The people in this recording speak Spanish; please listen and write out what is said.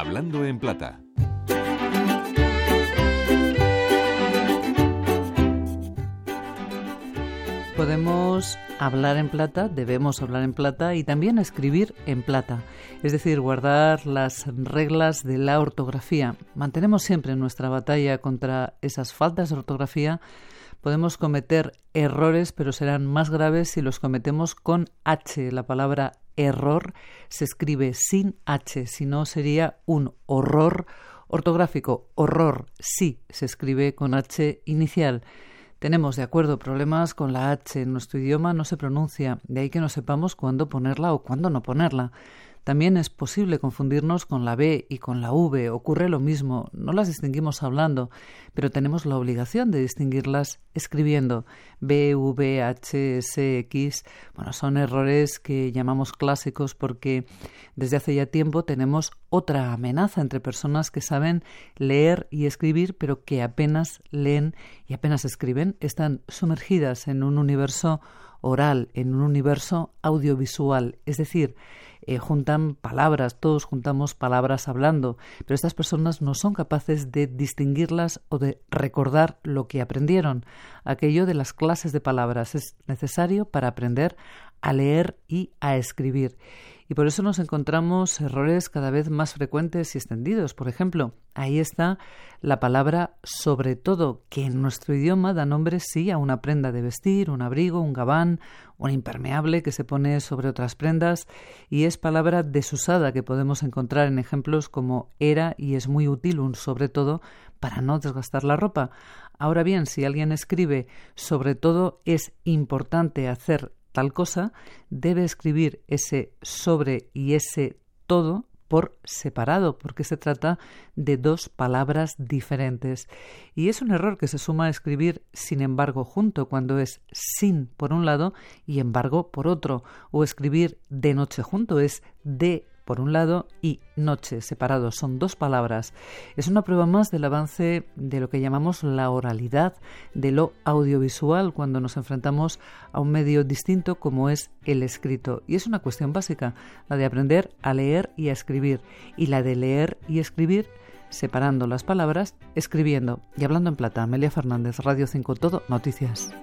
Hablando en Plata. Podemos hablar en plata, debemos hablar en plata y también escribir en plata, es decir, guardar las reglas de la ortografía. Mantenemos siempre nuestra batalla contra esas faltas de ortografía. Podemos cometer errores, pero serán más graves si los cometemos con H. La palabra error se escribe sin H, si no sería un horror ortográfico. Horror sí se escribe con H inicial. Tenemos, de acuerdo, problemas con la H. En nuestro idioma no se pronuncia, de ahí que no sepamos cuándo ponerla o cuándo no ponerla. También es posible confundirnos con la B y con la V. Ocurre lo mismo. No las distinguimos hablando, pero tenemos la obligación de distinguirlas escribiendo. B, V, H, S, X. Bueno, son errores que llamamos clásicos porque desde hace ya tiempo tenemos otra amenaza entre personas que saben leer y escribir, pero que apenas leen y apenas escriben. Están sumergidas en un universo oral, en un universo audiovisual. Es decir, eh, juntan palabras, todos juntamos palabras hablando, pero estas personas no son capaces de distinguirlas o de recordar lo que aprendieron. Aquello de las clases de palabras es necesario para aprender a leer y a escribir. Y por eso nos encontramos errores cada vez más frecuentes y extendidos. Por ejemplo, ahí está la palabra sobre todo, que en nuestro idioma da nombre sí a una prenda de vestir, un abrigo, un gabán, un impermeable que se pone sobre otras prendas, y es palabra desusada que podemos encontrar en ejemplos como era y es muy útil un sobre todo para no desgastar la ropa. Ahora bien, si alguien escribe sobre todo es importante hacer tal cosa, debe escribir ese sobre y ese todo por separado, porque se trata de dos palabras diferentes. Y es un error que se suma a escribir sin embargo junto, cuando es sin por un lado y embargo por otro, o escribir de noche junto, es de por un lado y noche separados. Son dos palabras. Es una prueba más del avance de lo que llamamos la oralidad, de lo audiovisual, cuando nos enfrentamos a un medio distinto como es el escrito. Y es una cuestión básica, la de aprender a leer y a escribir, y la de leer y escribir separando las palabras, escribiendo y hablando en plata. Amelia Fernández, Radio 5 Todo, Noticias.